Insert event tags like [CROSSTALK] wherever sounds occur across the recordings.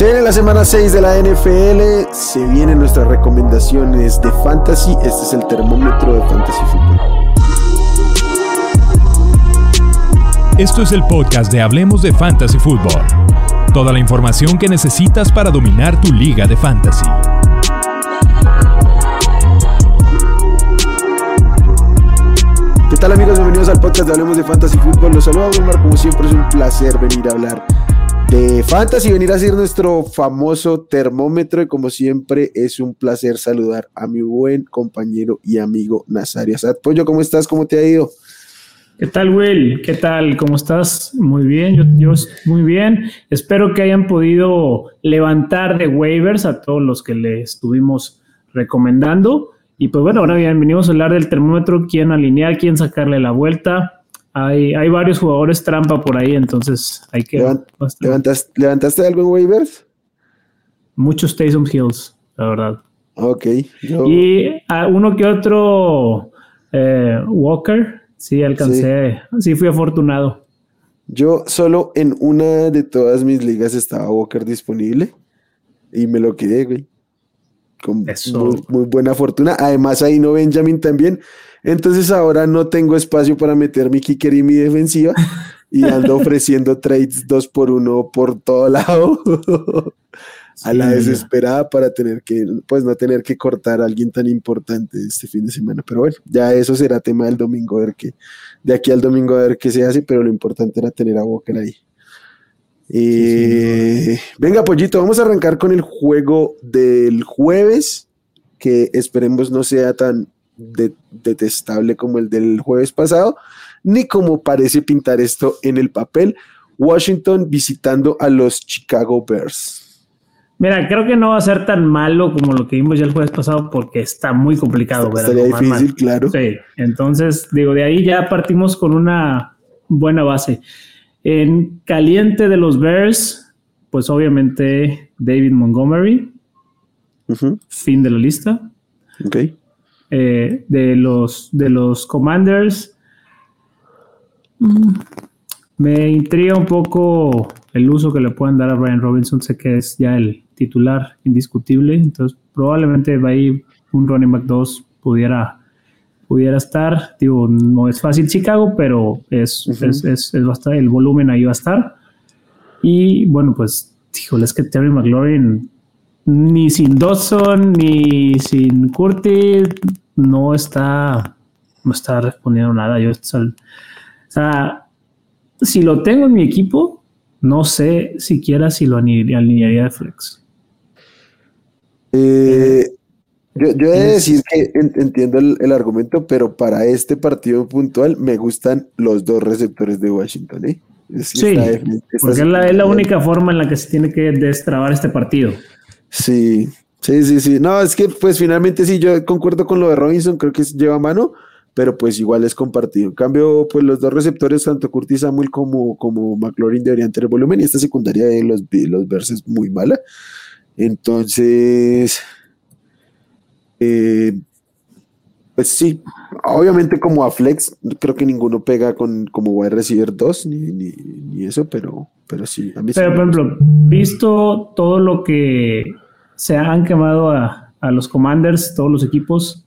Se viene la semana 6 de la NFL, se vienen nuestras recomendaciones de fantasy. Este es el termómetro de fantasy fútbol. Esto es el podcast de Hablemos de Fantasy Football. Toda la información que necesitas para dominar tu liga de fantasy. ¿Qué tal amigos? Bienvenidos al podcast de Hablemos de Fantasy Football. Los saludo Wilmar, como siempre es un placer venir a hablar de Fantasy, venir a hacer nuestro famoso termómetro y como siempre es un placer saludar a mi buen compañero y amigo Nazario Asad. Pollo, ¿cómo estás? ¿Cómo te ha ido? ¿Qué tal, Will? ¿Qué tal? ¿Cómo estás? Muy bien, yo, yo muy bien. Espero que hayan podido levantar de waivers a todos los que le estuvimos recomendando. Y pues bueno, ahora bien, venimos a hablar del termómetro, quién alinear, quién sacarle la vuelta. Hay, hay varios jugadores trampa por ahí, entonces hay que... ¿levantaste, ¿Levantaste algo en waivers? Muchos Taysom Hills, la verdad. Ok. Y a uno que otro eh, Walker, sí, alcancé, sí. fui afortunado. Yo solo en una de todas mis ligas estaba Walker disponible y me lo quedé, güey. Con muy, muy, buena fortuna. Además, ahí no Benjamin también. Entonces ahora no tengo espacio para meter mi kicker y mi defensiva y [LAUGHS] ando ofreciendo trades dos por uno por todo lado [LAUGHS] a la desesperada para tener que, pues no tener que cortar a alguien tan importante este fin de semana. Pero bueno, ya eso será tema del domingo, a ver qué, de aquí al domingo a ver qué se hace, pero lo importante era tener a Walker ahí. Eh, venga, Pollito, vamos a arrancar con el juego del jueves, que esperemos no sea tan detestable como el del jueves pasado, ni como parece pintar esto en el papel. Washington visitando a los Chicago Bears. Mira, creo que no va a ser tan malo como lo que vimos ya el jueves pasado porque está muy complicado. Estaría difícil, claro. Sí, entonces digo, de ahí ya partimos con una buena base. En caliente de los Bears, pues obviamente David Montgomery, fin de la lista. Ok. Eh, de, los, de los Commanders. Mm, me intriga un poco el uso que le pueden dar a Brian Robinson. Sé que es ya el titular indiscutible, entonces probablemente ahí un running back 2 pudiera, pudiera estar. Digo, no es fácil Chicago, pero es, es, es, el volumen ahí va a estar. Y bueno, pues, híjole, es que Terry McLaurin ni sin Dodson, ni sin Curtis, no está, no está respondiendo nada. Yo, o sea, si lo tengo en mi equipo, no sé siquiera si lo alinearía de flex. Eh, yo, yo he de decir que entiendo el, argumento, pero para este partido puntual me gustan los dos receptores de Washington. ¿eh? sí, porque es la, es la única forma en la que se tiene que destrabar este partido. Sí, sí, sí, sí. No, es que pues finalmente sí, yo concuerdo con lo de Robinson, creo que lleva mano, pero pues igual es compartido. En cambio, pues los dos receptores, tanto Curtis Samuel como, como McLaurin deberían tener volumen y esta secundaria de los, los verses muy mala. Entonces, eh, pues sí, obviamente como a Flex, creo que ninguno pega con como wide receiver 2 ni, ni, ni, eso, pero, pero sí. A mí pero, por ejemplo, visto todo lo que se han quemado a, a, los Commanders, todos los equipos,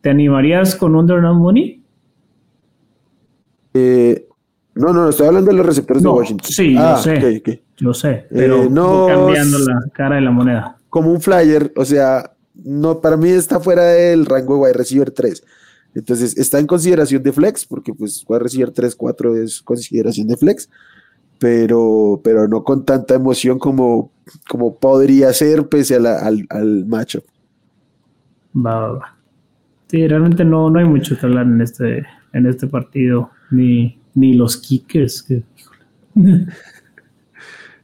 ¿te animarías con Under Money? Eh, no, no, estoy hablando de los receptores de Washington. Sí, ah, sé. Yo sé, pero eh, no, cambiando la cara de la moneda. Como un flyer, o sea, no, para mí está fuera del rango de wide receiver 3. Entonces está en consideración de flex, porque pues wide receiver 3, 4 es consideración de flex, pero, pero no con tanta emoción como, como podría ser pese al, al macho. Va, va, va. Sí, realmente no, no hay mucho que hablar en este, en este partido, ni, ni los kickers. Que, [LAUGHS]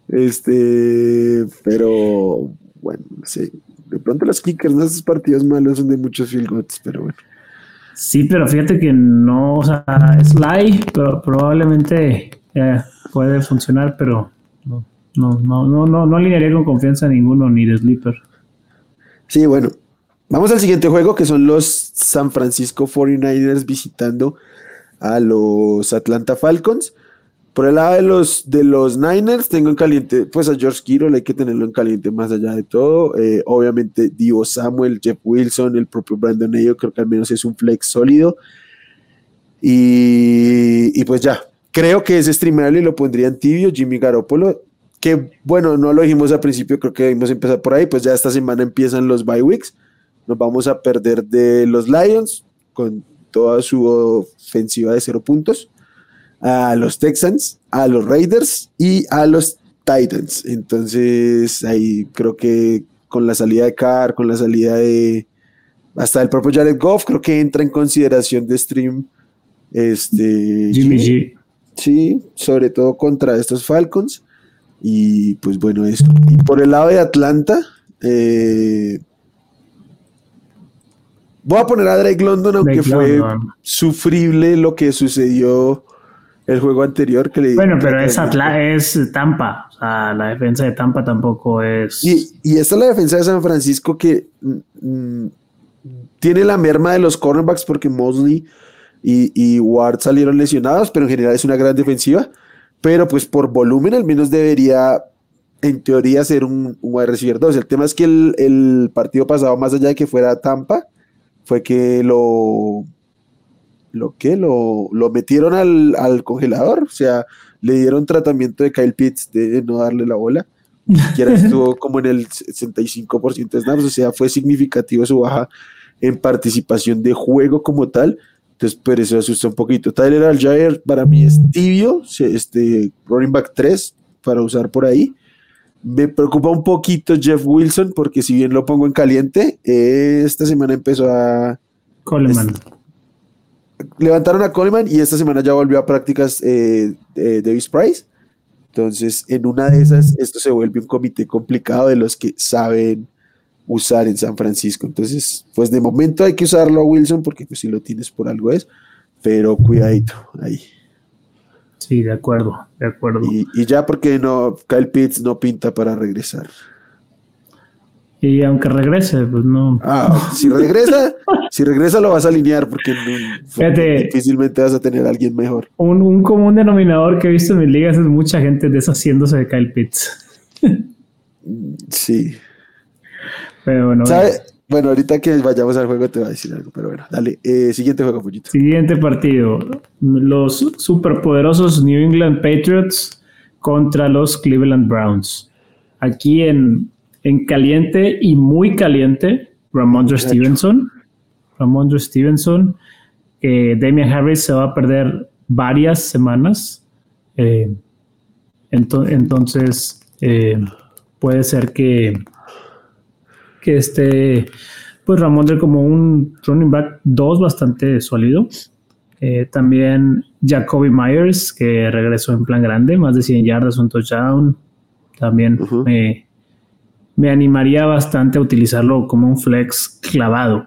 este, pero bueno, sí. De pronto los kickers de esos partidos malos son de muchos field goals, pero bueno. Sí, pero fíjate que no, o sea, es live, pero probablemente puede funcionar, pero no, no, no, no, no, no alinearía con confianza a ninguno, ni de sleeper. Sí, bueno. Vamos al siguiente juego, que son los San Francisco 49ers visitando a los Atlanta Falcons. Por el lado de los, de los Niners, tengo en caliente, pues a George Kittle hay que tenerlo en caliente más allá de todo. Eh, obviamente, Divo Samuel, Jeff Wilson, el propio Brandon Ayo, creo que al menos es un flex sólido. Y pues ya, creo que es streamable y lo pondría en tibio. Jimmy Garoppolo, que bueno, no lo dijimos al principio, creo que debimos empezar por ahí, pues ya esta semana empiezan los bye weeks. Nos vamos a perder de los Lions con toda su ofensiva de cero puntos a los Texans, a los Raiders y a los Titans. Entonces, ahí creo que con la salida de Carr, con la salida de hasta el propio Jared Goff, creo que entra en consideración de stream este Jimmy G. Sí, sobre todo contra estos Falcons. Y pues bueno, eso. Y por el lado de Atlanta, eh, voy a poner a Drake London, aunque fue sufrible lo que sucedió el juego anterior que le Bueno, pero es, es Tampa. O sea, la defensa de Tampa tampoco es. Y, y esta es la defensa de San Francisco que mm, mm, tiene la merma de los cornerbacks porque Mosley y, y, Ward salieron lesionados, pero en general es una gran defensiva. Pero pues por volumen al menos debería, en teoría, ser un, un wide receiver 2. El tema es que el, el partido pasado, más allá de que fuera Tampa, fue que lo lo que lo, lo metieron al, al, congelador, o sea, le dieron tratamiento de Kyle Pitts de no darle la bola. Ni [LAUGHS] estuvo como en el 65% de snaps, o sea, fue significativo su baja en participación de juego como tal. Entonces, pero eso asusta un poquito. Tyler Aljair para mí es tibio, este running back 3 para usar por ahí. Me preocupa un poquito Jeff Wilson porque si bien lo pongo en caliente, esta semana empezó a... Coleman levantaron a Coleman y esta semana ya volvió a prácticas eh, Davis Price. Entonces, en una de esas, esto se vuelve un comité complicado de los que saben usar en San Francisco. Entonces, pues de momento hay que usarlo a Wilson porque pues si lo tienes por algo es, pero cuidadito ahí. Sí, de acuerdo, de acuerdo. Y, y ya porque no, Kyle Pitts no pinta para regresar. Y aunque regrese, pues no. Ah, si regresa, si regresa lo vas a alinear porque difícilmente vas a tener a alguien mejor. Un, un, común denominador que he visto en mis ligas es mucha gente deshaciéndose de Kyle Pitts. sí. Pero bueno. Bueno, ahorita que vayamos al juego te voy a decir algo, pero bueno, dale. Eh, siguiente juego, Pollito. Siguiente partido. Los superpoderosos New England Patriots contra los Cleveland Browns. Aquí en en caliente y muy caliente, Ramondre Stevenson. Ramondre Stevenson. Eh, Damian Harris se va a perder varias semanas. Eh, entonces, eh, puede ser que, que esté, pues Ramondre como un running back 2 bastante sólido. Eh, también Jacoby Myers, que regresó en plan grande, más de 100 yardas, un touchdown. También me me animaría bastante a utilizarlo como un flex clavado,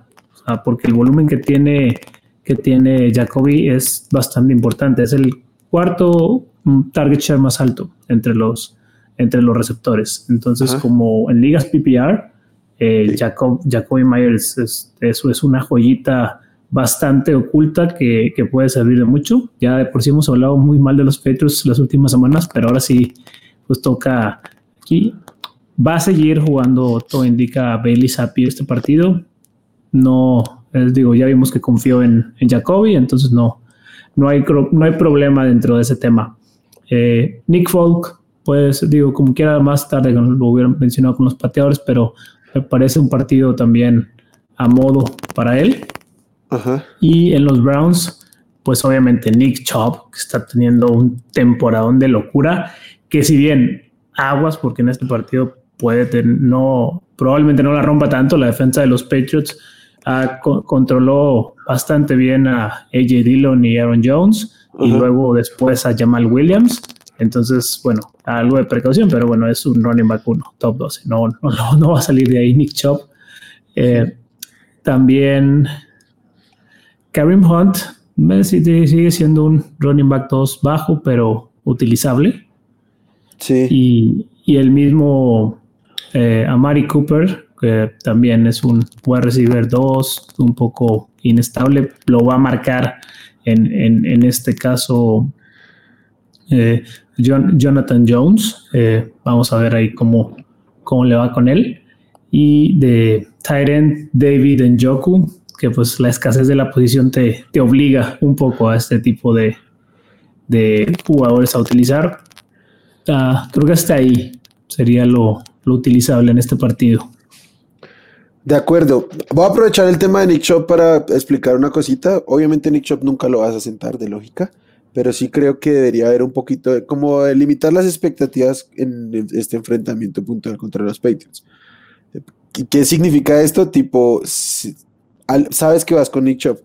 porque el volumen que tiene, que tiene Jacoby es bastante importante. Es el cuarto target share más alto entre los, entre los receptores. Entonces, como en ligas PPR, eh, Jacob, Jacoby Myers es, eso es una joyita bastante oculta que, que, puede servir de mucho. Ya de por sí hemos hablado muy mal de los Patriots las últimas semanas, pero ahora sí, pues toca aquí Va a seguir jugando, todo indica Bailey Zappi este partido. No, digo, ya vimos que confió en, en Jacoby, entonces no, no, hay, no hay problema dentro de ese tema. Eh, Nick Folk, pues digo, como quiera más tarde lo hubieran mencionado con los pateadores, pero me parece un partido también a modo para él. Y en los Browns, pues obviamente Nick Chubb, que está teniendo un temporadón de locura, que si bien aguas, porque en este partido puede no, probablemente no la rompa tanto. La defensa de los Patriots controló bastante bien a AJ Dillon y Aaron Jones y luego después a Jamal Williams. Entonces, bueno, algo de precaución, pero bueno, es un running back 1, top 12. No, no, no, va a salir de ahí Nick Chubb. Eh, también Karim Hunt sigue siendo un running back 2 bajo, pero utilizable. Sí. Y, y el mismo eh, Amari Cooper, que también es un wide receiver 2, un poco inestable, lo va a marcar en, este caso eh, Jonathan Jones. Eh, vamos a ver ahí cómo, cómo le va con él. Y de Tyrant David Njoku, que pues la escasez de la posición te, te obliga un poco a este tipo de, de jugadores a utilizar. Ah, creo que hasta ahí sería lo, lo utilizable en este partido. De acuerdo. Voy a aprovechar el tema de Nick Chop para explicar una cosita. Obviamente Nick Chop nunca lo vas a sentar de lógica, pero sí creo que debería haber un poquito de como limitar las expectativas en este enfrentamiento puntual contra los Patriots. ¿Qué significa esto? Tipo, sabes que vas con Nick Chop,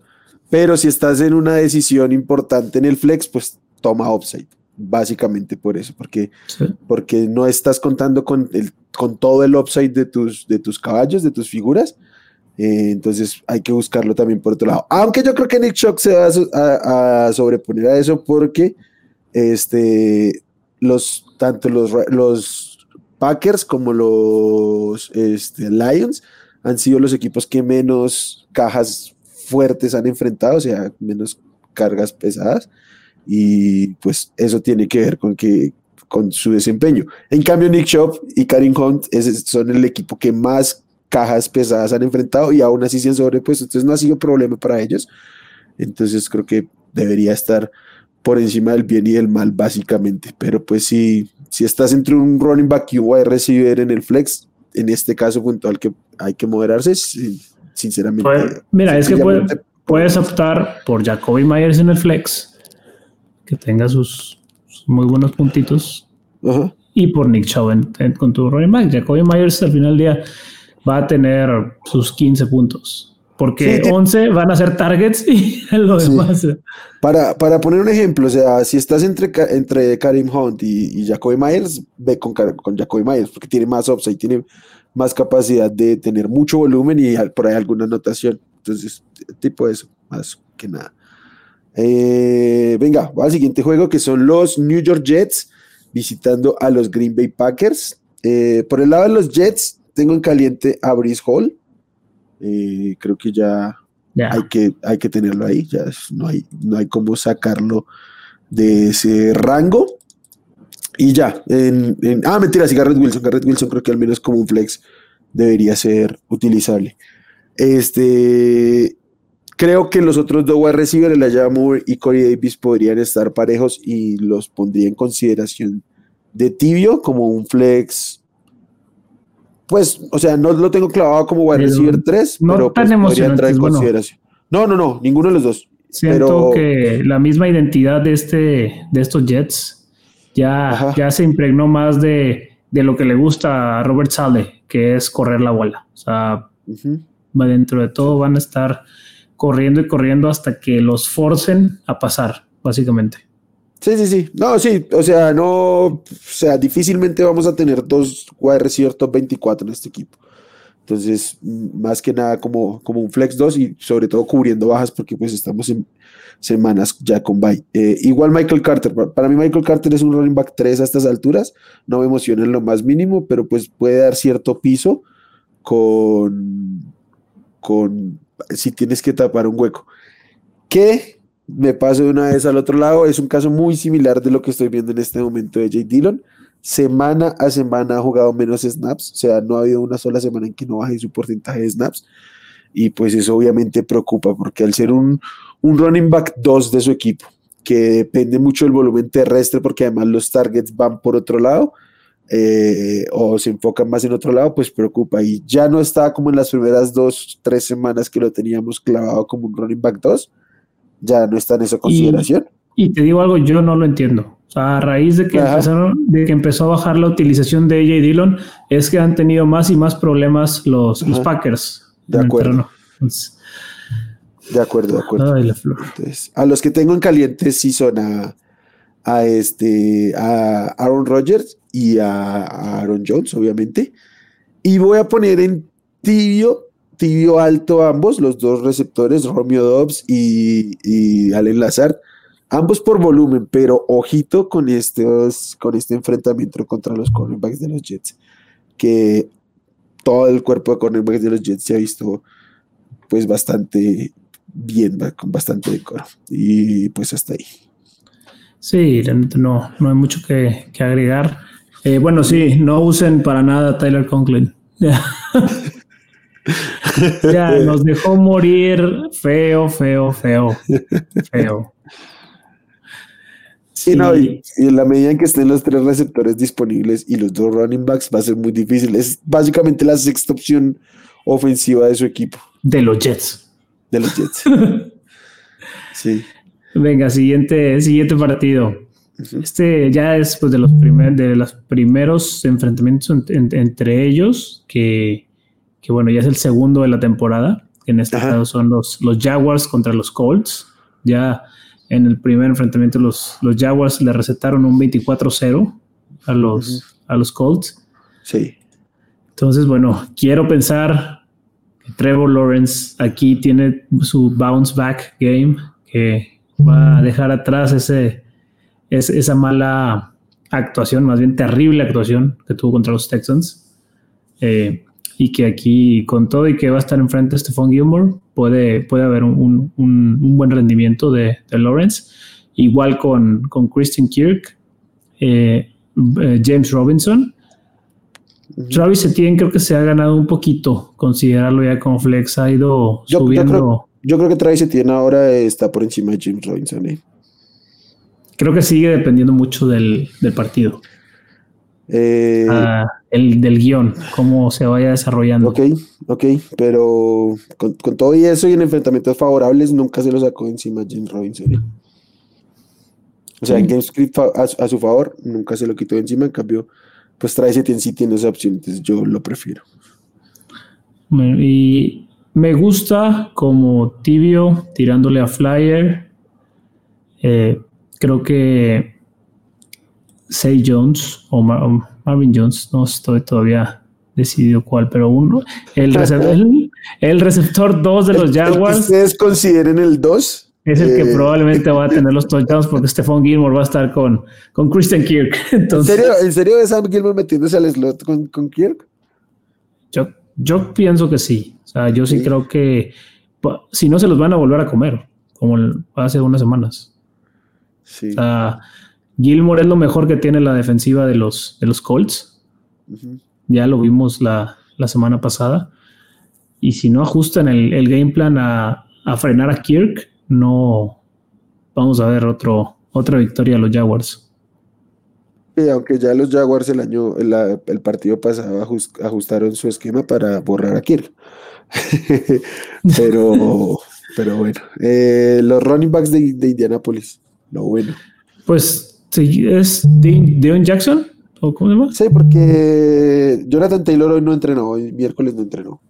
pero si estás en una decisión importante en el flex, pues toma upside básicamente por eso, porque, porque no estás contando con, el, con todo el upside de tus, de tus caballos, de tus figuras. Eh, entonces hay que buscarlo también por otro lado. Aunque yo creo que Nick Shock se va a, sobreponer a eso porque este, los, tanto los, los Packers como los este, Lions han sido los equipos que menos cajas fuertes han enfrentado, o sea, menos cargas pesadas y pues eso tiene que ver con que con su desempeño. En cambio, Nick Shop y Karim Hunt son el equipo que más cajas pesadas han enfrentado y aún así se han sobrepuesto. Entonces no ha sido problema para ellos. Entonces creo que debería estar por encima del bien y del mal, básicamente. Pero pues si, si estás entre un running back y un wide receiver en el flex, en este caso puntual que hay que moderarse, sinceramente. Pues, mira, es que puedes optar por Jacoby Myers en el flex que tenga sus, muy buenos puntitos. Y por Nick Chubb con tu running back. Jacoby Myers al final del día va a tener sus 15 puntos. Porque 11 van a ser targets y [LAUGHS] lo demás. Para, para poner un ejemplo, o sea, si estás entre, entre Karim Hunt y, y Jacoby Myers, ve con, con Jacoby Myers, porque tiene más upside, tiene más capacidad de tener mucho volumen y por ahí alguna anotación. Entonces, tipo eso, más que nada. Eh, venga, va al siguiente juego que son los New York Jets visitando a los Green Bay Packers. Eh, por el lado de los Jets, tengo en caliente a Brice Hall. Eh, creo que ya hay, que, hay que tenerlo ahí. Ya no hay, no hay cómo sacarlo de ese rango. Y ya, en, ah, mentira, sí, Garrett Wilson. Garrett Wilson creo que al menos como un flex debería ser utilizable. Este, Creo que los otros dos wide receivers, Elijah Moore y Corey Davis, podrían estar parejos y los pondría en consideración de tibio como un flex. Pues, o sea, no lo tengo clavado como wide receiver 3, pero pues, podría entrar en consideración. No, no, no, ninguno de los dos. Siento que la misma identidad de, este, de estos Jets ya, ya se impregnó más de, lo que le gusta a Robert Sale, que es correr la bola. O sea, dentro de todo van a estar corriendo y corriendo hasta que los forcen a pasar, básicamente. Sí, sí, sí. No, sí, o sea, no, o sea, difícilmente vamos a tener dos wide receiver top 24 en este equipo. Entonces, más que nada como, como un flex 2 y sobre todo cubriendo bajas porque pues estamos en semanas ya con bye. Eh, igual Michael Carter, para mí Michael Carter es un running back 3 a estas alturas, no me emociona en lo más mínimo, pero pues puede dar cierto piso con, con si tienes que tapar un hueco. Que me paso de una vez al otro lado, es un caso muy similar de lo que estoy viendo en este momento de Jay Dillon. Semana a semana ha jugado menos snaps, o sea, no ha habido una sola semana en que no baje su porcentaje de snaps. Y pues eso obviamente preocupa, porque al ser un, un running back 2 de su equipo, que depende mucho del volumen terrestre, porque además los targets van por otro lado, eh, o se enfocan más en otro lado, pues preocupa. Y ya no está como en las primeras dos, tres semanas que lo teníamos clavado como un running back 2, ya no está en esa consideración. Y, te digo algo, yo no lo entiendo. O sea, a raíz de que, de que empezó a bajar la utilización de AJ Dillon, es que han tenido más y más problemas los, los Packers. De acuerdo. de acuerdo, de acuerdo. a los que tengo en caliente sí son a, a, este, a Aaron Rodgers y a, Aaron Jones, obviamente. Y voy a poner en tibio, tibio alto ambos, los dos receptores, Romeo Dobbs y, y Allen Lazard, ambos por volumen, pero ojito con, estos, con este enfrentamiento contra los cornerbacks de los Jets, que todo el cuerpo de cornerbacks de los Jets se ha visto pues bastante bien, con bastante decoro. Y pues hasta ahí. Sí, no, no hay mucho que, agregar. Eh, bueno, sí, no usen para nada Tyler Conklin. [LAUGHS] ya [LAUGHS] nos dejó morir feo, feo, feo, feo. Sí. no, y, en la medida en que estén los tres receptores disponibles y los dos running backs va a ser muy difícil. Es básicamente la sexta opción ofensiva de su equipo. De los Jets. De los Jets. [LAUGHS] sí. Venga, siguiente, siguiente partido. Este ya es pues, de los primer, de los primeros enfrentamientos entre ellos, que, bueno, ya es el segundo de la temporada. en este caso son los, los Jaguars contra los Colts. Ya en el primer enfrentamiento los, los Jaguars le recetaron un 24-0 a los, a los Colts. Sí. Entonces, bueno, quiero pensar que Trevor Lawrence aquí tiene su bounce back game, que va a dejar atrás ese, esa mala actuación, más bien terrible actuación que tuvo contra los Texans. Eh, y que aquí, con todo y que va a estar enfrente Stephon Gilmore, puede, puede haber un, buen rendimiento de, Lawrence. Igual con, con Christian Kirk, eh, eh, James Robinson. Travis Etienne creo que se ha ganado un poquito, considerarlo ya como flex, ha ido subiendo. Yo creo que Travis tiene ahora está por encima de James Robinson. ¿eh? Creo que sigue dependiendo mucho del, partido. Eh, ah, el del guion, cómo se vaya desarrollando. Ok, ok, pero con, todo y eso y en enfrentamientos favorables nunca se lo sacó encima James Robinson. ¿eh? O sea, en GameScript a, a, su favor nunca se lo quitó encima, en cambio, pues Travis Etienne sí tiene esa opción, entonces yo lo prefiero. Y me gusta como tibio tirándole a Flyer. Eh, creo que Say Jones o, Marvin Jones, no estoy todavía decidido cuál, pero uno, el, receptor, el, receptor 2 de los Jaguars. ustedes consideren el 2. Es el que eh, probablemente va a [LAUGHS] tener los touchdowns porque Stephon Gilmore va a estar con, con Christian Kirk. [LAUGHS] Entonces, ¿En serio, ¿En serio es Sam Gilmore metiéndose al slot con, con Kirk? Yo, yo pienso que sí. O sea, yo sí, creo que si no se los van a volver a comer, como hace unas semanas. Sí. O sea, Gilmore es lo mejor que tiene la defensiva de los, de los Colts. Ya lo vimos la, semana pasada. Y si no ajustan el, el game plan a, frenar a Kirk, no vamos a ver otro, otra victoria a los Jaguars aunque ya los Jaguars el año, el, partido pasado ajustaron su esquema para borrar a Kirk. [LAUGHS] pero, [LAUGHS] pero bueno, eh, los running backs de, Indianapolis, lo bueno. Pues sí, es Deon Jackson. ¿O cómo se llama? Sí, porque Jonathan Taylor hoy no entrenó, hoy miércoles no entrenó.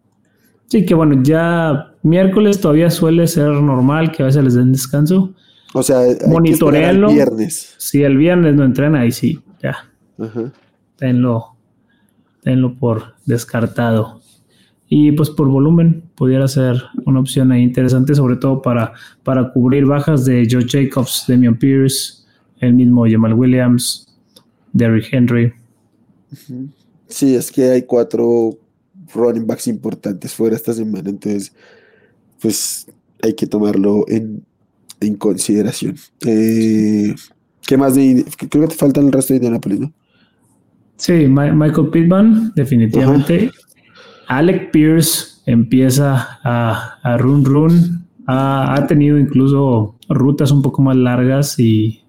Sí, que bueno, ya miércoles todavía suele ser normal que a veces les den descanso. O sea, monitorearlo. El viernes. Si el viernes no entrena, ahí sí, ya. Tenlo, tenlo por descartado. Y pues por volumen pudiera ser una opción ahí interesante, sobre todo para, para cubrir bajas de Joe Jacobs, Damian Pierce, el mismo Jamal Williams, Derrick Henry. Sí, es que hay cuatro running backs importantes fuera esta semana, entonces pues hay que tomarlo en, en consideración. Eh, ¿Qué más de Creo que te faltan el resto de Indianapolis, ¿no? Sí, Michael Pittman, definitivamente. Alec Pierce empieza a, run run. Ha, tenido incluso rutas un poco más largas y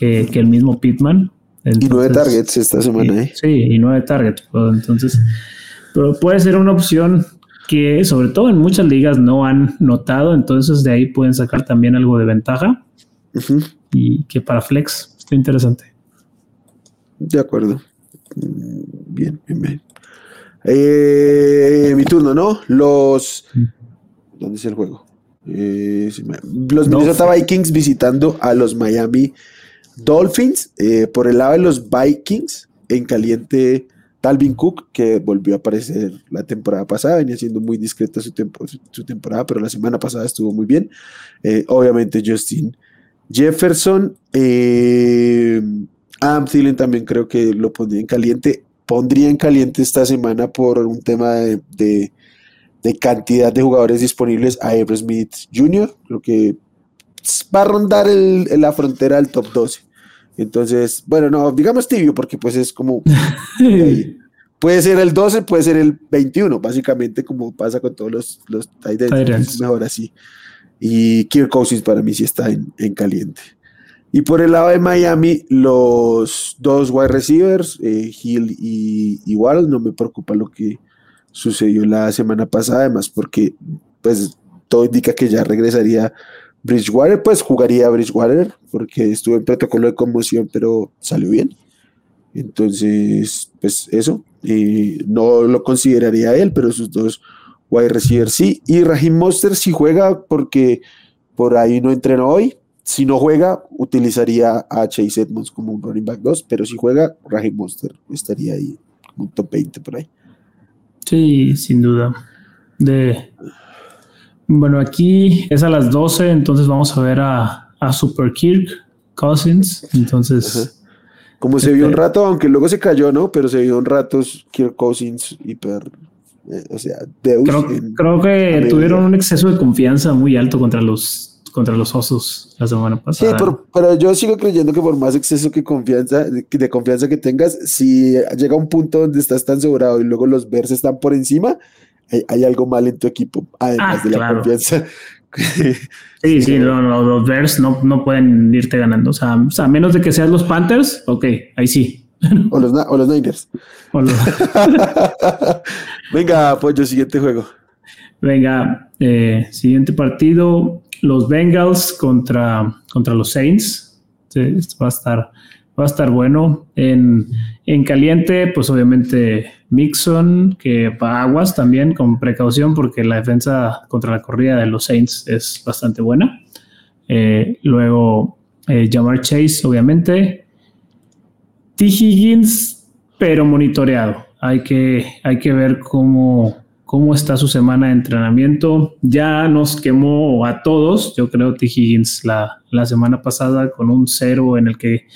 que, el mismo Pittman. y nueve targets esta semana, ¿eh? Sí, y nueve targets. Entonces, pero puede ser una opción que sobre todo en muchas ligas no han notado, entonces de ahí pueden sacar también algo de ventaja y que para Flex está interesante. De acuerdo. Mm, bien, bien, bien. Eh, mi turno, ¿no? Los. ¿Dónde es el juego? Eh, los Minnesota Vikings visitando a los Miami Dolphins. Eh, por el lado de los Vikings, en caliente Talvin Cook, que volvió a aparecer la temporada pasada, venía siendo muy discreta su, temporada, pero la semana pasada estuvo muy bien. obviamente Justin Jefferson, eh, Thielen también creo que lo pondría en caliente. Pondría en caliente esta semana por un tema de, cantidad de jugadores disponibles a Ever Smith Jr. Creo que va a rondar la frontera del top 12. Entonces, bueno, no, digamos tibio, porque pues es como. [LAUGHS] puede ser el 12, puede ser el 21, básicamente, como pasa con todos los, los tight mejor así. Y Kirk Cousins para mí sí está en, caliente. Y por el lado de Miami, los dos wide receivers, eh, Hill y, igual no me preocupa lo que sucedió la semana pasada, además porque pues todo indica que ya regresaría Bridgewater, pues jugaría Bridgewater, porque estuvo en protocolo de conmoción, pero salió bien. Entonces, pues eso, no lo consideraría él, pero sus dos wide receivers sí. Y Raheem Monster si juega, porque por ahí no entrenó hoy. Si no juega, utilizaría a Chase Edmonds como un running back 2, pero si juega, Raheem Monster estaría ahí, un top 20 por ahí. Sí, sin duda. De, bueno, aquí es a las 12, entonces vamos a ver a, Super Kirk Cousins. Entonces. Como se vio un este rato, aunque luego se cayó, ¿no? Pero se vio un rato Kirk Cousins hiper. Eh, o sea, Deus creo, que tuvieron un exceso de confianza muy alto contra los, contra los osos la semana pasada. Sí, pero, yo sigo creyendo que por más exceso que confianza, de, confianza que tengas, si llega un punto donde estás tan sobrado y luego los Bears están por encima, hay, algo mal en tu equipo, además ah, de la confianza. [LAUGHS] sí, sí, los Bears no, no, pueden irte ganando. O sea, a menos de que sean los Panthers, ok, ahí sí. O los, o los Niners. [LAUGHS] Venga, Pollo, siguiente juego. Venga, eh, siguiente partido, los Bengals contra, contra los Saints. esto va a estar, va a estar bueno. En, en caliente, pues obviamente Mixon, que aguas también con precaución porque la defensa contra la corrida de los Saints es bastante buena. Eh, luego eh, Jamar Chase, obviamente. T. Higgins, pero monitoreado. Hay que, hay que ver cómo, cómo está su semana de entrenamiento. Ya nos quemó a todos, yo creo, T. Higgins la, la semana pasada con un cero en el que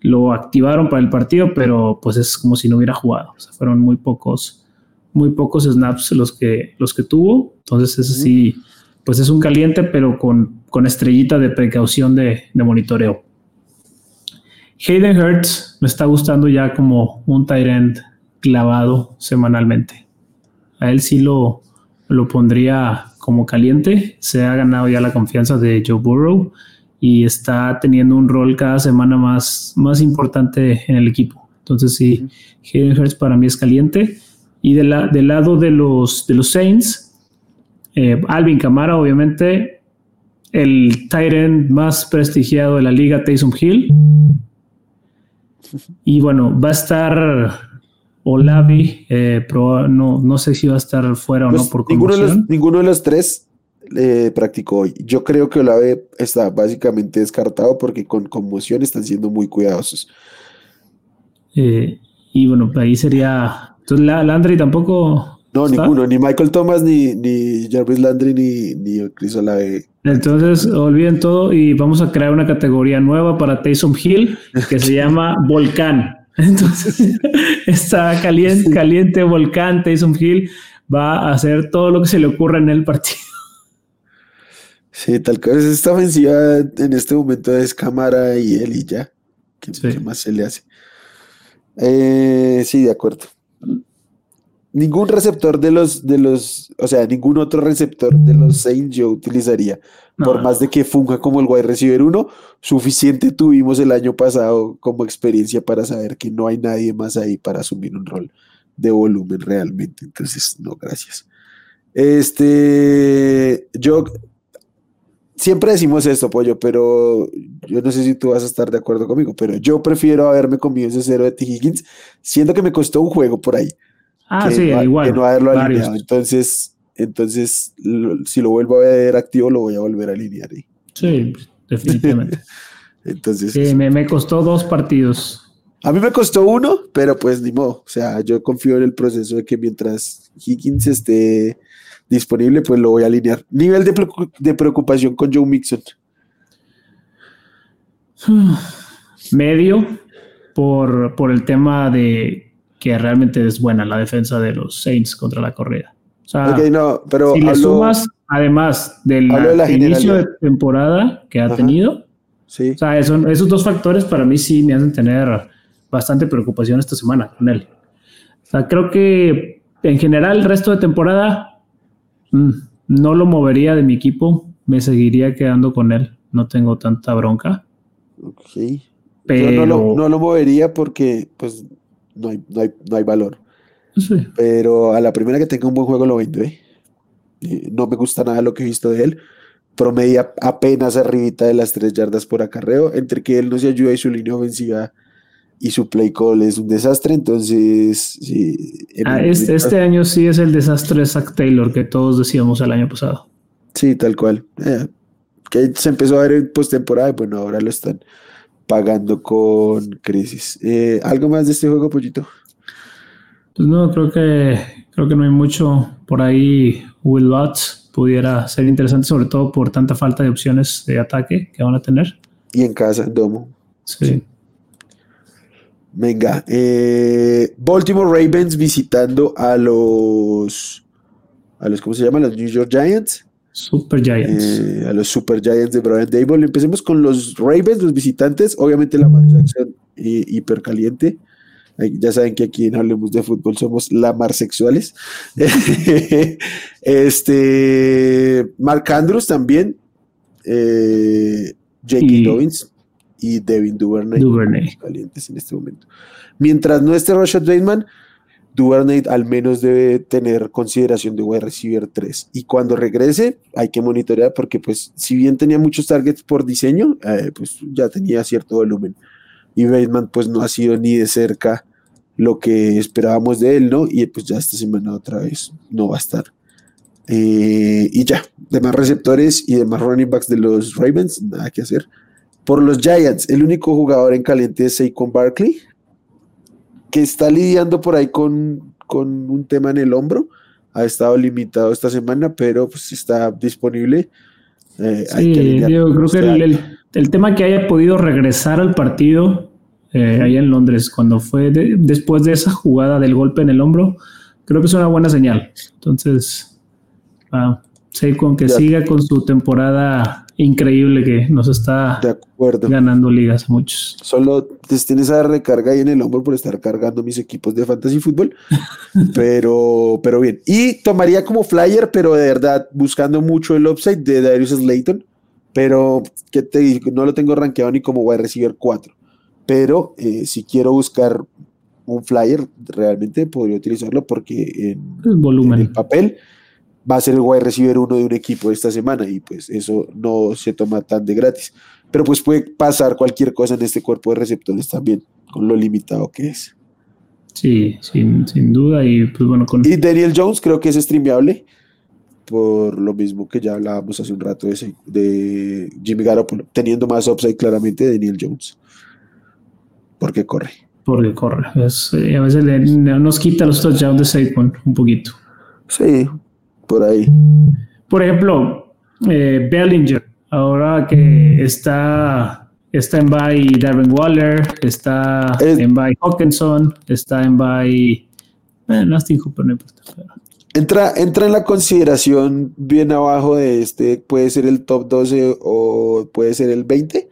lo activaron para el partido, pero pues es como si no hubiera jugado. O sea, fueron muy pocos, muy pocos snaps los que, los que tuvo. Entonces, ese sí, pues es un caliente, pero con, con estrellita de precaución de, de monitoreo. Hayden Hurts me está gustando ya como un tight end clavado semanalmente. A él sí lo, lo pondría como caliente. Se ha ganado ya la confianza de Joe Burrow y está teniendo un rol cada semana más, más importante en el equipo. Entonces sí, Hayden Hurts para mí es caliente. Y de la, del lado de los, de los Saints, eh, Alvin Camara, obviamente, el Tyrant más prestigiado de la liga, Taysom Hill. Y bueno, va a estar Olavi, eh, no, no sé si va a estar fuera o no pues por ninguno de, los, ninguno de los tres eh, practicó hoy. Yo creo que Olave está básicamente descartado porque con conmoción están siendo muy cuidadosos. Eh, y bueno, ahí sería. Entonces, Landry tampoco. No, ninguno, ni Michael Thomas, ni, ni Jarvis Landry, ni, ni Chris Olave. Entonces, olviden todo y vamos a crear una categoría nueva para Taysom Hill que se [LAUGHS] llama Volcán. [LAUGHS] Entonces, está caliente, caliente Volcán. Taysom Hill va a hacer todo lo que se le ocurra en el partido. Sí, tal vez esta ofensiva en este momento es Cámara y él y ya. ¿Qué, más se le hace? Eh, sí, de acuerdo. Ningún receptor de los, de los, o sea, ningún otro receptor de los Saints yo utilizaría. Por más de que funja como el wide receiver uno, suficiente tuvimos el año pasado como experiencia para saber que no hay nadie más ahí para asumir un rol de volumen realmente. Entonces, no, gracias. Este, yo siempre decimos esto, pollo, pero yo no sé si tú vas a estar de acuerdo conmigo, pero yo prefiero haberme comido ese cero de T. Higgins, siendo que me costó un juego por ahí. Ah, sí, igual. Que no haberlo alineado. Entonces, entonces, si lo vuelvo a ver activo, lo voy a volver a alinear ahí. Sí, definitivamente. [LAUGHS] entonces. Sí, me, me costó dos partidos. A mí me costó uno, pero pues ni modo. O sea, yo confío en el proceso de que mientras Higgins esté disponible, pues lo voy a alinear. Nivel de, preocupación con Joe Mixon. Medio por, por el tema de que realmente es buena la defensa de los Saints contra la corrida. O sea, no, pero si le sumas además del inicio de temporada que ha tenido. Sí. O sea, esos dos factores para mí sí me hacen tener bastante preocupación esta semana con él. O sea, creo que en general el resto de temporada mm, no lo movería de mi equipo, me seguiría quedando con él, no tengo tanta bronca. Ok. Pero... Yo no lo, movería porque pues no hay, no hay, valor. Sí. Pero a la primera que tenga un buen juego lo vendo, ¿eh? No me gusta nada lo que he visto de él. Promedia apenas arribita de las tres yardas por acarreo. Entre que él no se ayuda y su línea ofensiva y su play call es un desastre, entonces ah, este, este, año sí es el desastre de Zach Taylor que todos decíamos el año pasado. Sí, tal cual. Eh, que se empezó a ver en postemporada y bueno, ahora lo están pagando con crisis. Eh, ¿Algo más de este juego, Pollito? Pues no, creo que creo que no hay mucho por ahí. Will Lutz pudiera ser interesante, sobre todo por tanta falta de opciones de ataque que van a tener. Y en casa, en domo. sí. Venga, eh, Baltimore Ravens visitando a los, a los, ¿cómo se llaman? Los New York Giants. Super Giants. Eh, a los Super Giants de Brian Dable. Empecemos con los Ravens, los visitantes. Obviamente la Mar Jackson eh, hipercaliente. Ya saben que aquí en Hablemos de Fútbol somos la mar sexuales. [LAUGHS] este, Mark Andrews también. Eh, J.K. Dobbins y Devin Duvernay, Duvernay. calientes en este momento. Mientras no esté Rashad Bateman, Duvernay al menos debe tener consideración de wide receiver 3. Y cuando regrese, hay que monitorear porque, pues, si bien tenía muchos targets por diseño, eh, pues ya tenía cierto volumen. Y Bateman, pues, no ha sido ni de cerca lo que esperábamos de él, ¿no? Y pues ya esta semana otra vez no va a estar. Eh, y ya, demás receptores y demás running backs de los Ravens, nada que hacer. Por los Giants, el único jugador en caliente es Saquon Barkley, que está lidiando por ahí con, con un tema en el hombro. Ha estado limitado esta semana, pero pues está disponible. Eh, sí, yo creo que el, tema que haya podido regresar al partido eh, allá en Londres, cuando fue después de esa jugada del golpe en el hombro, creo que es una buena señal. Entonces, ah, con que siga con su temporada increíble que nos está ganando ligas muchos. Solo tienes esa recarga ahí en el hombro por estar cargando mis equipos de fantasy fútbol, [LAUGHS] pero, pero bien. Y tomaría como flyer, pero de verdad buscando mucho el upside de Darius Slayton, pero que te no lo tengo rankeado ni como wide receiver 4, pero eh, si quiero buscar un flyer, realmente podría utilizarlo porque en, el volumen. en el papel va a ser el wide receiver uno de un equipo esta semana y pues eso no se toma tan de gratis. Pero pues puede pasar cualquier cosa en este cuerpo de receptores también, con lo limitado que es. Sí, sin, sin duda. Y pues bueno, con... Y Daniel Jones creo que es streameable por lo mismo que ya hablábamos hace un rato de, de Jimmy Garoppolo, teniendo más upside claramente de Daniel Jones. Porque corre. Porque corre. Eh, a veces nos quita los touchdowns de Saquon un poquito. Sí, por ahí. Por ejemplo, eh, Bellinger, ahora que está, está en by Darren Waller, está en by Hawkinson, está en by. Eh, no Entra, entra en la consideración bien abajo de este, puede ser el top 12 o puede ser el 20.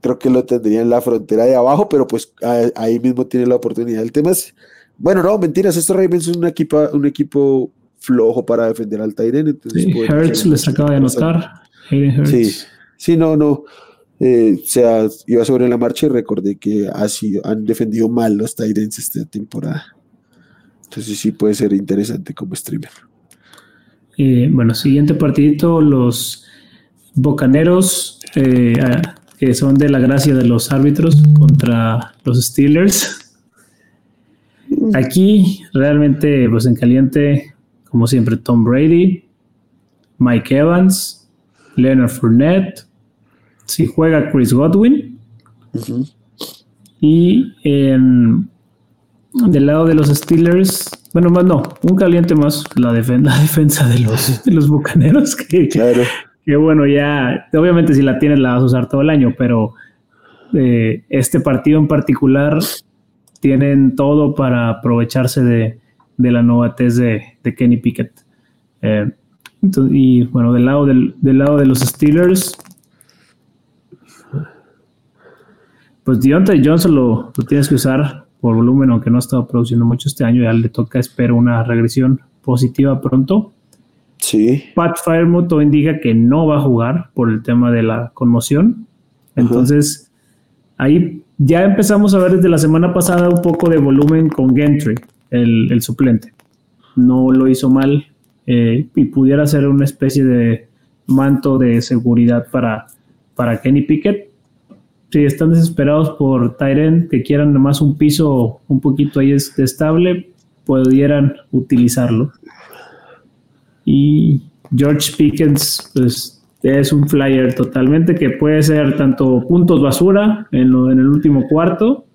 Creo que lo tendría en la frontera de abajo, pero pues ahí mismo tiene la oportunidad. El tema es, bueno, no, mentiras, estos Ravens es un equipo, un equipo flojo para defender al Tyren. Sí, Hertz les acaba de anotar. Sí, sí, no, no. Eh, o sea, iba sobre la marcha y recordé que así han defendido mal los Tyrants esta temporada. Entonces sí puede ser interesante como streamer. Eh, bueno, siguiente partidito, los Bocaneros, eh, que son de la gracia de los árbitros contra los Steelers. Mm. Aquí realmente, pues en caliente, como siempre, Tom Brady, Mike Evans, Leonard Fournette, si juega Chris Godwin. Y en, del lado de los Steelers, bueno, más no, un caliente más la, [LAUGHS] defensa de los, los bucaneros. Que, claro. que bueno, ya, obviamente si la tienes la vas a usar todo el año, pero eh, este partido en particular tienen todo para aprovecharse de, de la nueva test de, Kenny Pickett. Eh, y bueno, del lado, del, lado de los Steelers, pues Deontay Johnson lo, lo, tienes que usar por volumen, aunque no ha estado produciendo mucho este año, ya le toca, espero, una regresión positiva pronto. Sí. Pat Firemouth indica que no va a jugar por el tema de la conmoción. Entonces, ahí ya empezamos a ver desde la semana pasada un poco de volumen con Gentry, el, suplente. No lo hizo mal eh, y pudiera ser una especie de manto de seguridad para, Kenny Pickett. Si están desesperados por Tyren, que quieran nomás un piso un poquito ahí estable, pudieran utilizarlo. Y George Pickens, pues es un flyer totalmente que puede ser tanto puntos basura en, en el último cuarto,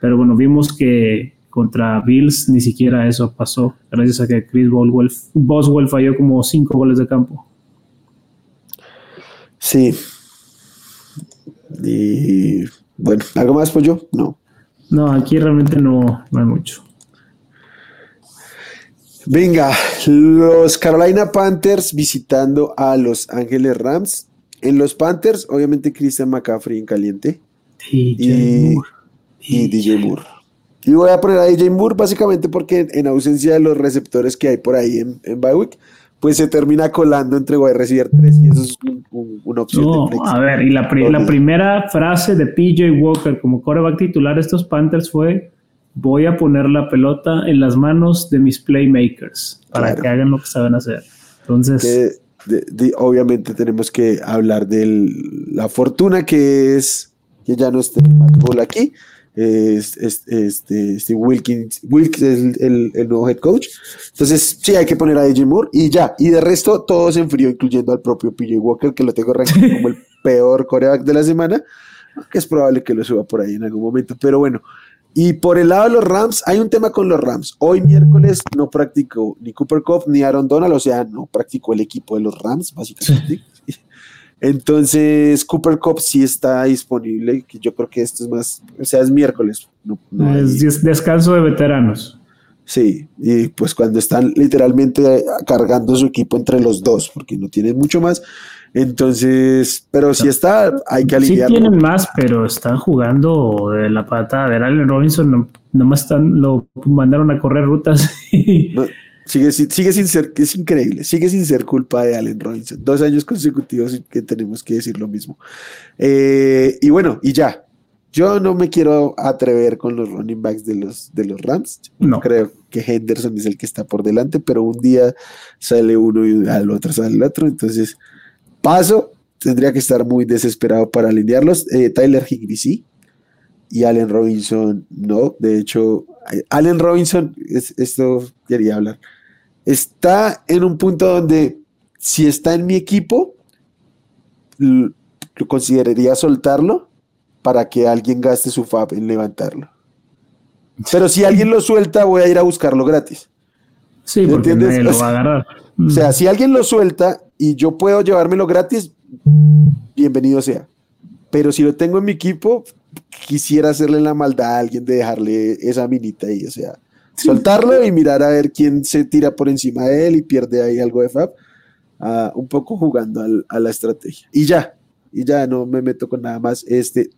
pero bueno, vimos que contra Bills ni siquiera eso pasó, gracias a que Chris Boswell, falló como cinco goles de campo. Sí. Y bueno, ¿algo más, pues yo? No. No, aquí realmente no, no hay mucho. Venga, los Carolina Panthers visitando a Los Ángeles Rams. En los Panthers, obviamente Christian McCaffrey en caliente. DJ y, DJ Moore. Y voy a poner a DJ Moore básicamente porque en ausencia de los receptores que hay por ahí en, en pues se termina colando entre wide receiver 3 y eso es una opción. No, a ver, y la, la primera frase de PJ Walker como coreback titular de estos Panthers fue voy a poner la pelota en las manos de mis playmakers para que hagan lo que saben hacer. Entonces, obviamente tenemos que hablar de la fortuna que es que ya no esté Matt aquí. Este, Wilkins, es el, nuevo head coach. Entonces, sí, hay que poner a DJ Moore y ya. Y de resto, todo se enfrió, incluyendo al propio PJ Walker, que lo tengo rankeado como el [LAUGHS] peor coreback de la semana. Que es probable que lo suba por ahí en algún momento. Pero bueno, y por el lado de los Rams, hay un tema con los Rams. Hoy miércoles no practicó ni Cooper Cup ni Aaron Donald, o sea, no practicó el equipo de los Rams, básicamente. Entonces, Cooper Cup sí está disponible, que yo creo que esto es más, o sea, es miércoles. es descanso de veteranos. Sí, y pues cuando están literalmente cargando su equipo entre los dos, porque no tienen mucho más, entonces, pero si está, hay que aliviarlo. Sí tienen más, pero están jugando de la pata. A ver, Allen Robinson nomás están, lo mandaron a correr rutas. [LAUGHS] sigue, sigue sin ser, es increíble, sigue sin ser culpa de Allen Robinson. Dos años consecutivos que tenemos que decir lo mismo. Eh, y bueno, y ya. Yo no me quiero atrever con los running backs de los, de los Rams. No creo que Henderson es el que está por delante, pero un día sale uno y al otro sale el otro. Entonces, Paso, tendría que estar muy desesperado para alinearlos. Eh, Tyler Higbee sí, y Allen Robinson no. De hecho, eh, Allen Robinson, esto quería hablar, está en un punto donde si está en mi equipo, lo consideraría soltarlo para que alguien gaste su FAB en levantarlo. Pero si alguien lo suelta, voy a ir a buscarlo gratis. Sí, porque nadie lo va a agarrar. O sea, si alguien lo suelta y yo puedo llevármelo gratis, bienvenido sea. Pero si lo tengo en mi equipo, quisiera hacerle la maldad a alguien de dejarle esa minita ahí, o sea, soltarlo y mirar a ver quién se tira por encima de él y pierde ahí algo de FAB, ah, un poco jugando a la estrategia. Y ya, y ya no me meto con nada más. Este,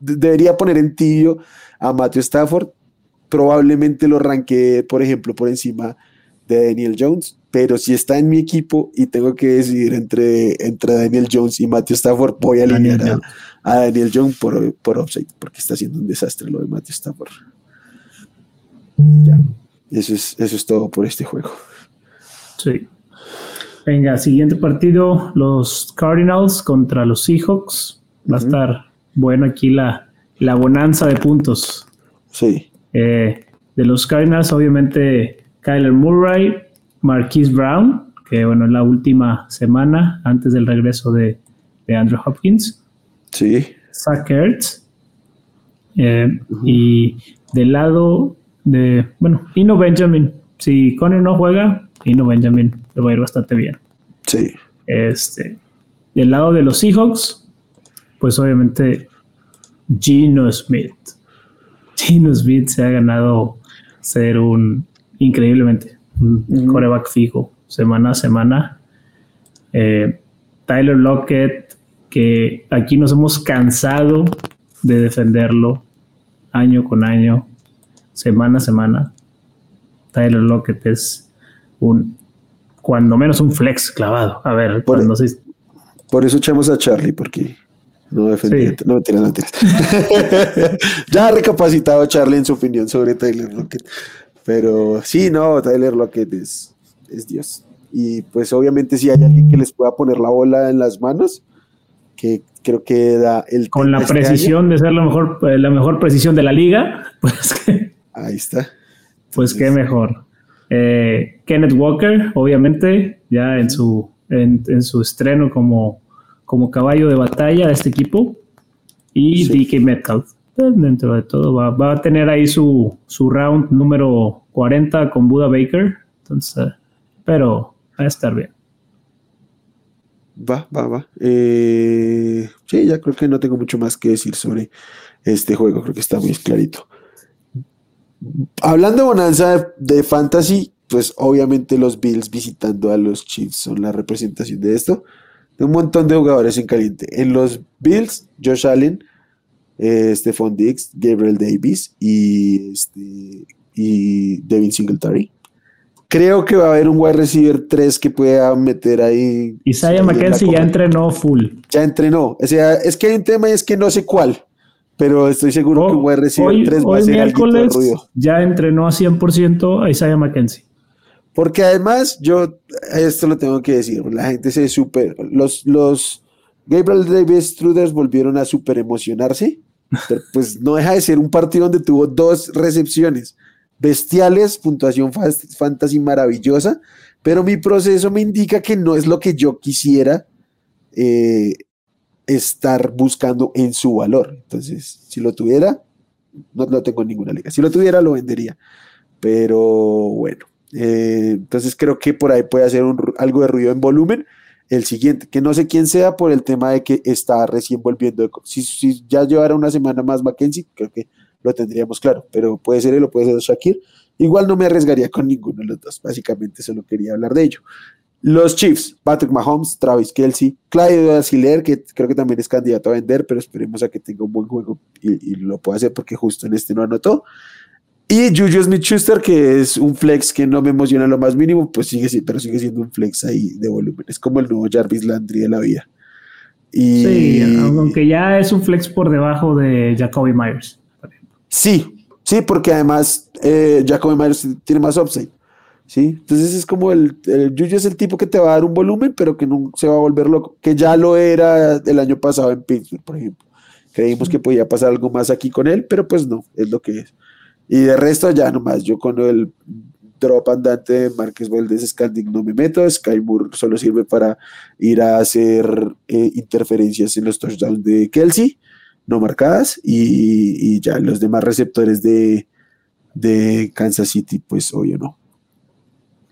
debería poner en tibio a Matthew Stafford, probablemente lo ranquee, por ejemplo, por encima de Daniel Jones, pero si está en mi equipo y tengo que decidir entre, entre Daniel Jones y Matthew Stafford, voy a alinear a, Daniel Jones por, por offside, porque está haciendo un desastre lo de Matthew Stafford. Y ya, eso es, eso es todo por este juego. Sí. Venga, siguiente partido, los Cardinals contra los Seahawks. Va a estar bueno aquí la, la bonanza de puntos. Sí. Eh, de los Cardinals, obviamente Kyler Murray, Marquise Brown, que bueno, es la última semana antes del regreso de, Andrew Hopkins. Sí. Zach Ertz. Eh, y del lado de, bueno, Ino Benjamin. Si Conner no juega, Ino Benjamin le va a ir bastante bien. Sí. Este, del lado de los Seahawks, pues obviamente Gino Smith. Gino Smith se ha ganado ser un increíblemente. Un coreback fijo, semana a semana. Eh, Tyler Lockett, que aquí nos hemos cansado de defenderlo año con año, semana a semana. Tyler Lockett es un, cuando menos un flex clavado. A ver, por, cuando por eso echamos a Charlie, porque no defendía, no tiras, no tiras. [LAUGHS] ya ha recapacitado Charlie en su opinión sobre Tyler Lockett. Pero sí, no, Tyler Lockett es, es Dios. Y pues obviamente si hay alguien que les pueda poner la bola en las manos, que creo que da el... Con la este precisión de ser la mejor, eh, la mejor precisión de la liga, [LAUGHS] pues que... Ahí está. Pues qué mejor. Eh, Kenneth Walker, obviamente, ya en su, en, su estreno como, como caballo de batalla de este equipo. Y DK Metcalf. Pues, dentro de todo, va, va, a tener ahí su, su round número 40 con Buda Baker. Entonces, pero va a estar bien. Va, va, va. Eh, sí, ya creo que no tengo mucho más que decir sobre este juego. Creo que está muy clarito. Hablando de bonanza de, fantasy, pues obviamente los Bills visitando a los Chiefs son la representación de esto. De un montón de jugadores en caliente. En los Bills, Josh Allen, eh, Stephon Diggs, Gabriel Davis y, este, y Devin Singletary. Creo que va a haber un wide receiver 3 que pueda meter ahí. Isaiah McKenzie ya entrenó full. Ya entrenó. O sea, es que hay un tema y es que no sé cuál. Pero estoy seguro que un wide receiver 3 va a ser de ruido. Ya entrenó a 100% a Isaiah McKenzie. Porque además, yo, esto lo tengo que decir, la gente se super. Los, los Gabriel Davis Truders volvieron a super emocionarse. pues no deja de ser un partido donde tuvo dos recepciones bestiales, puntuación fantasy maravillosa, pero mi proceso me indica que no es lo que yo quisiera eh, estar buscando en su valor. Entonces, si lo tuviera, no lo tengo en ninguna liga. Si lo tuviera, lo vendería. Pero bueno, eh, entonces creo que por ahí puede hacer algo de ruido en volumen. El siguiente, que no sé quién sea por el tema de que está recién volviendo. si, si ya llevara una semana más Mackenzie, creo que lo tendríamos claro, pero puede ser él o puede ser Shakir. Igual no me arriesgaría con ninguno de los dos, básicamente solo quería hablar de ello. Los Chiefs, Patrick Mahomes, Travis Kelsey, Clyde Hiller, que creo que también es candidato a vender, pero esperemos a que tenga un buen juego y, lo pueda hacer porque justo en este no anotó. Y Juju Smith-Schuster, que es un flex que no me emociona lo más mínimo, pues sigue, pero sigue siendo un flex ahí de volumen. Es como el nuevo Jarvis Landry de la vida. Y, sí, aunque ya es un flex por debajo de Jacoby Myers. Sí, sí, porque además eh, Jacoby Myers tiene más upside. ¿Sí? Entonces es como el, el es el tipo que te va a dar un volumen, pero que no se va a volver loco, que ya lo era el año pasado en Pittsburgh, por ejemplo. Creímos que podía pasar algo más aquí con él, pero pues no, es lo que es. Y de resto ya nomás, yo con el drop andante de Márquez Valdez Scanding no me meto, Sky Moore solo sirve para ir a hacer eh, interferencias en los touchdowns de Kelsey no marcadas y, ya los demás receptores de, Kansas City, pues obvio no.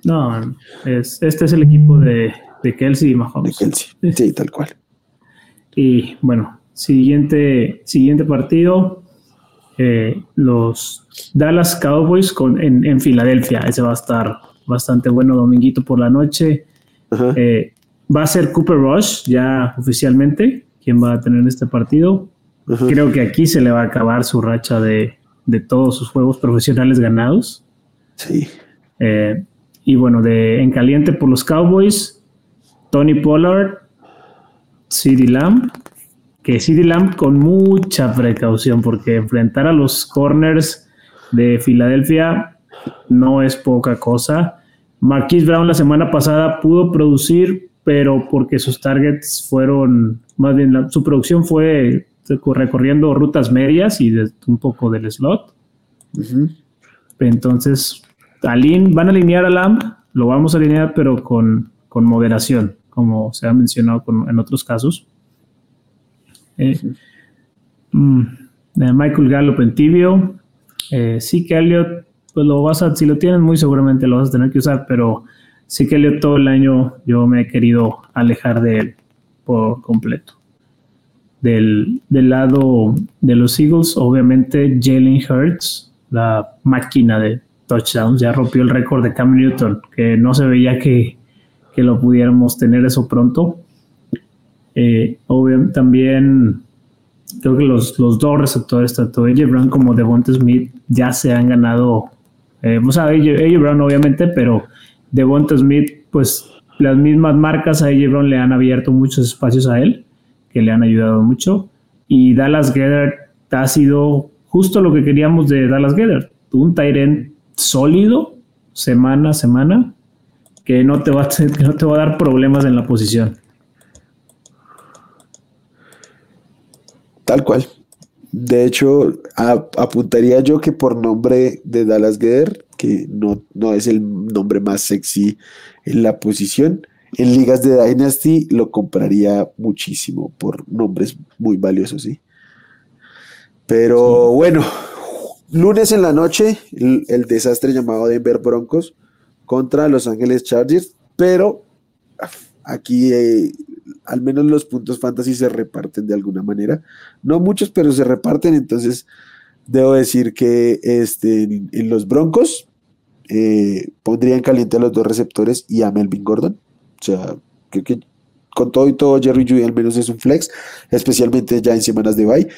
No, es, este es el equipo de, de Kelsey y Mahomes. De Kelsey, sí, tal cual. Y bueno, siguiente, siguiente partido, eh, los Dallas Cowboys con, en, Filadelfia. Ese va a estar bastante bueno dominguito por la noche. Eh, va a ser Cooper Rush ya oficialmente, quien va a tener este partido. Creo que aquí se le va a acabar su racha de, todos sus juegos profesionales ganados. Sí. Eh, y bueno, de, en caliente por los Cowboys, Tony Pollard, CD Lamb, que CD Lamb con mucha precaución, porque enfrentar a los corners de Filadelfia no es poca cosa. Marquise Brown la semana pasada pudo producir, pero porque sus targets fueron, más bien su producción fue recorriendo rutas medias y un poco del slot. Entonces, van a alinear a LAMP, lo vamos a alinear, pero con, moderación, como se ha mencionado en otros casos. Eh, mm, eh, Michael Gallup en tibio. Eh, sí que Elliot, pues lo vas a, si lo tienes muy seguramente lo vas a tener que usar, pero sí que Elliot todo el año yo me he querido alejar de él por completo. Del, lado de los Eagles, obviamente Jalen Hurts, la máquina de touchdowns, ya rompió el récord de Cam Newton, que no se veía que, que lo pudiéramos tener eso pronto. Eh, obviamente también creo que los, los dos receptores, tanto AJ Brown como Devonta Smith, ya se han ganado. Eh, o sea, AJ, Brown obviamente, pero Devonta Smith, pues las mismas marcas a AJ Brown le han abierto muchos espacios a él, que le han ayudado mucho. Y Dallas Gedder ha sido justo lo que queríamos de Dallas Gedder. Un Tyrant sólido, semana a semana, que no te va a, que no te va a dar problemas en la posición. Tal cual. De hecho, apuntaría yo que por nombre de Dallas Geder, que no, no es el nombre más sexy en la posición, en ligas de Dynasty lo compraría muchísimo por nombres muy valiosos, ¿sí? Pero bueno, lunes en la noche, el, desastre llamado Denver Broncos contra Los Ángeles Chargers, pero aquí eh, al menos los puntos fantasy se reparten de alguna manera. No muchos, pero se reparten. Entonces, debo decir que este, en, los Broncos eh, pondría en caliente a los dos receptores y a Melvin Gordon. O sea, creo que con todo y todo, Jerry Judy al menos es un flex, especialmente ya en semanas de bye.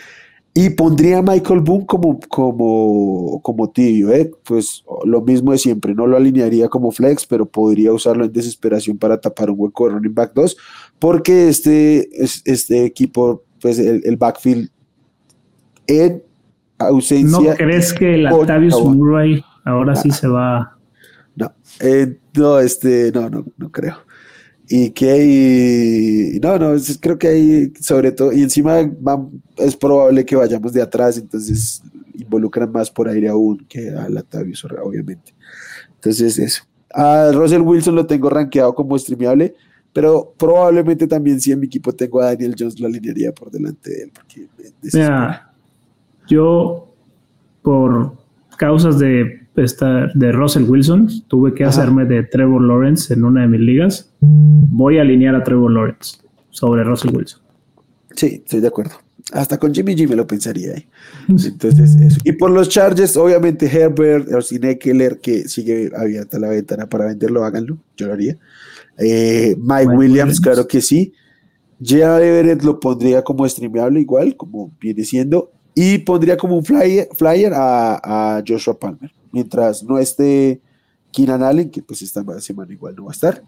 Y pondría a Michael Boone como, como, como tibio, ¿eh? pues lo mismo de siempre, no lo alinearía como flex, pero podría usarlo en desesperación para tapar un hueco de running back 2, porque este, este equipo, pues el, backfield en ausencia. ¿No crees que el Octavius Murray ahora sí se va? No, eh, no, este, no, no, no creo y que hay, no, no, creo que hay, sobre todo, y encima es probable que vayamos de atrás, entonces involucran más por aire aún que a Latavius, obviamente. Entonces, eso. A Russell Wilson lo tengo rankeado como streameable, pero probablemente también si en mi equipo tengo a Daniel Jones lo alinearía por delante de él. Porque Mira, yo por causas de de Russell Wilson, tuve que hacerme de Trevor Lawrence en una de mis ligas. Voy a alinear a Trevor Lawrence sobre Russell Wilson. Sí, estoy de acuerdo. Hasta con Jimmy G me lo pensaría. ¿eh? Entonces, eso. Y por los Chargers, obviamente Herbert, Orsine Keller, que sigue abierta la ventana para venderlo, háganlo, yo lo haría. Eh, Mike Williams, claro que sí. J. Everett lo pondría como streameable igual, como viene siendo. Y pondría como un flyer, flyer a, a Joshua Palmer mientras no esté Keenan Allen, que pues esta semana igual no va a estar,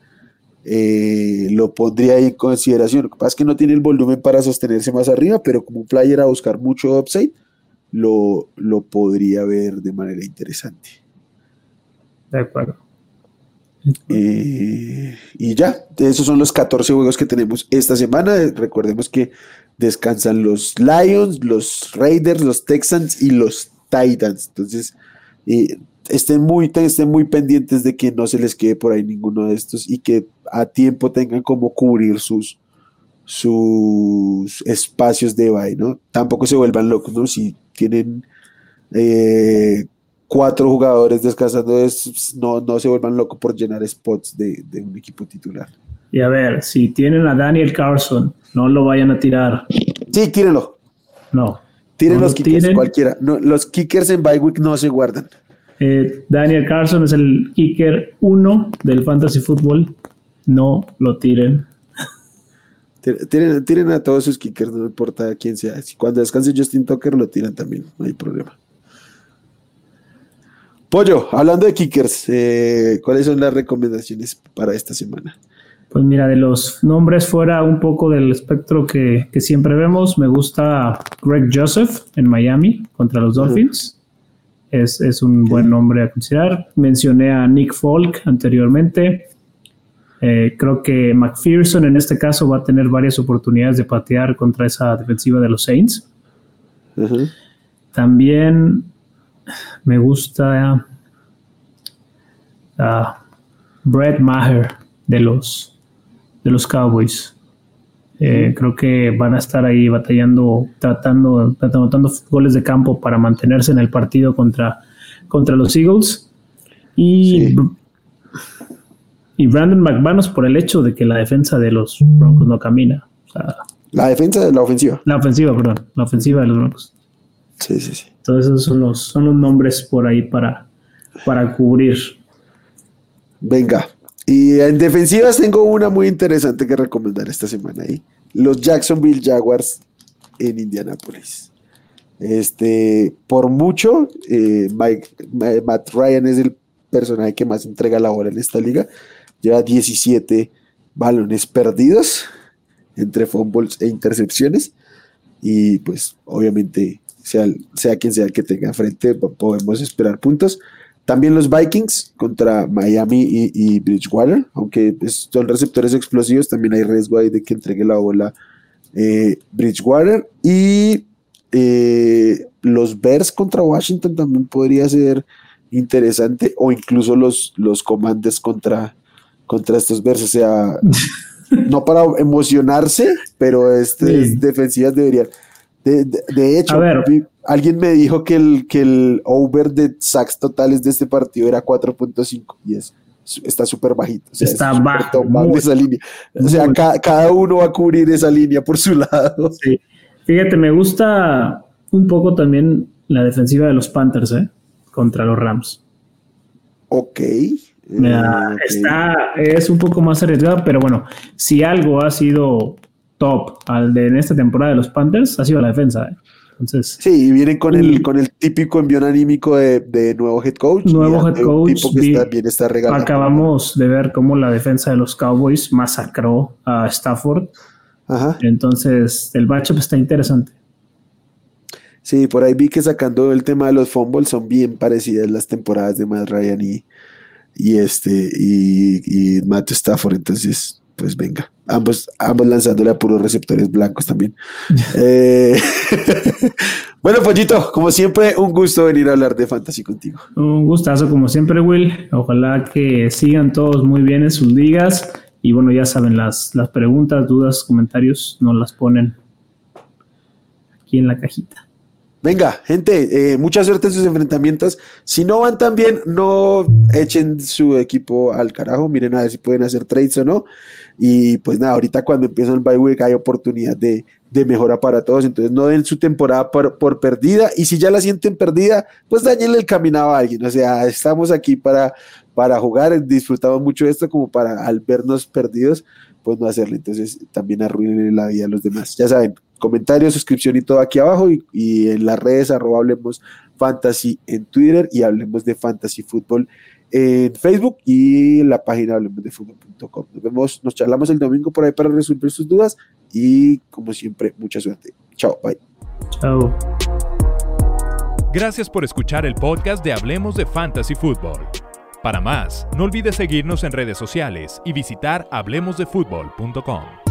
eh, lo pondría ahí en consideración. Lo que pasa es que no tiene el volumen para sostenerse más arriba, pero como un player a buscar mucho upside, lo, lo podría ver de manera interesante. De acuerdo. Eh, y ya, esos son los 14 juegos que tenemos esta semana. Recordemos que descansan los Lions, los Raiders, los Texans y los Titans. Entonces, y estén muy, estén muy pendientes de que no se les quede por ahí ninguno de estos y que a tiempo tengan como cubrir sus, sus espacios de bye, ¿no? Tampoco se vuelvan locos, ¿no? Si tienen eh, cuatro jugadores descansando, no, no se vuelvan locos por llenar spots de, un equipo titular. Y a ver, si tienen a Daniel Carlson, no lo vayan a tirar. Sí, tírenlo. No. Tienen los kickers, cualquiera. los kickers en bye week no se guardan. Eh, Daniel Carson es el kicker uno del fantasy football. No lo tiren. Tiren, a todos sus kickers, no importa quién sea. Si cuando descanse Justin Tucker lo tiran también, no hay problema. Pollo, hablando de kickers, eh, ¿cuáles son las recomendaciones para esta semana? Pues mira, de los nombres fuera un poco del espectro que, siempre vemos, me gusta Greg Joseph en Miami contra los Dolphins. es, un buen nombre a considerar. Mencioné a Nick Folk anteriormente. Eh, creo que McPherson en este caso va a tener varias oportunidades de patear contra esa defensiva de los Saints. También me gusta uh, Brett Maher de los de los Cowboys. Eh, creo que van a estar ahí batallando, tratando, anotando goles de campo para mantenerse en el partido contra, contra los Eagles. Y, y Brandon McManus por el hecho de que la defensa de los Broncos no camina. la defensa de la ofensiva. La ofensiva, perdón. La ofensiva de los Broncos. Sí, sí, sí. Entonces esos son los, son los nombres por ahí para, para cubrir. Venga, Y en defensivas tengo una muy interesante que recomendar esta semana ahí. Los Jacksonville Jaguars en Indianapolis. Este, por mucho, eh, Matt Ryan es el personaje que más entrega la bola en esta liga. Lleva 17 balones perdidos entre fumbles e intercepciones. Y pues obviamente, sea, sea quien sea el que tenga frente, podemos esperar puntos. También los Vikings contra Miami y, Bridgewater, aunque son receptores explosivos, también hay riesgo ahí de que entregue la bola eh, Bridgewater. Y eh, los Bears contra Washington también podría ser interesante, o incluso los, los Commanders contra, contra estos Bears, o sea, [LAUGHS] no para emocionarse, pero este, defensivas deberían. De, hecho, alguien me dijo que el, que el over de sacks totales de este partido era 4.5 y es, está súper bajito. está bajo. esa línea. O sea, cada uno va a cubrir esa línea por su [LAUGHS] lado. Fíjate, me gusta un poco también la defensiva de los Panthers, ¿eh? Contra los Rams. Ok. Está, es un poco más arriesgado, pero bueno, si algo ha sido top al de en esta temporada de los Panthers ha sido la defensa. ¿eh? Entonces, sí, y vienen con el, con el típico envión anímico de, nuevo head coach. Nuevo head coach. bien está Acabamos de ver cómo la defensa de los Cowboys masacró a Stafford. Ajá. Entonces, el matchup está interesante. Sí, por ahí vi que sacando el tema de los fumbles son bien parecidas las temporadas de Matt Ryan y, y este y, y Matt Stafford. Entonces, pues venga, ambos, ambos lanzándole a puros receptores blancos también. [LAUGHS] Eh, [LAUGHS] bueno, Pollito, como siempre, un gusto venir a hablar de fantasy contigo. Un gustazo, como siempre, Will. Ojalá que sigan todos muy bien en sus ligas. Y bueno, ya saben, las, las preguntas, dudas, comentarios nos las ponen aquí en la cajita. Venga, gente, eh, mucha suerte en sus enfrentamientos. Si no van tan bien, no echen su equipo al carajo. Miren a ver si pueden hacer trades o no. Y pues nada, ahorita cuando empieza el bye week hay oportunidad de, mejora para todos. Entonces no den su temporada por, perdida. Y si ya la sienten perdida, pues dañenle el caminado a alguien. O sea, estamos aquí para, para jugar. Disfrutamos mucho de esto como para al vernos perdidos, pues no hacerlo. Entonces también arruinen la vida a los demás. Ya saben, comentarios, suscripción y todo aquí abajo. Y, en las redes arroba hablemos fantasy en Twitter y hablemos de fantasy fútbol en Facebook y la página hablemosdefutbol.com. Nos vemos, nos charlamos el domingo por ahí para resolver sus dudas y como siempre, mucha suerte. Chao, bye. Chao. Gracias por escuchar el podcast de Hablemos de Fantasy Football. Para más, no olvides seguirnos en redes sociales y visitar hablemosdefutbol.com.